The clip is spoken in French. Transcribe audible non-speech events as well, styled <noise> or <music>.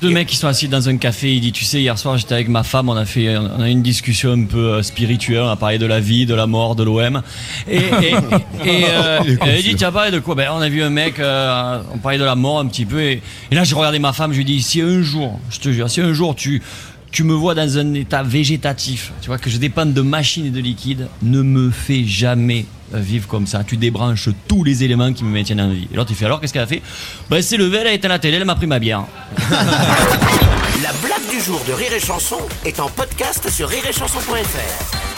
Deux mecs qui sont assis dans un café, il dit tu sais hier soir j'étais avec ma femme, on a fait on a eu une discussion un peu euh, spirituelle, on a parlé de la vie, de la mort, de l'OM. Et, et, et, <laughs> euh, il dit tu as parlé de quoi? Ben on a vu un mec, euh, on parlait de la mort un petit peu et, et là j'ai regardé ma femme, je lui dis si un jour, je te jure, si un jour tu tu me vois dans un état végétatif, tu vois que je dépende de machines et de liquide, ne me fais jamais euh, vivre comme ça. Tu débranches tous les éléments qui me maintiennent en vie. Et l'autre il fait alors qu'est-ce qu'elle a fait? Ben c'est levé, elle a éteint la télé, elle m'a pris ma bière. <laughs> La blague du jour de Rire et Chanson est en podcast sur rireetchanson.fr.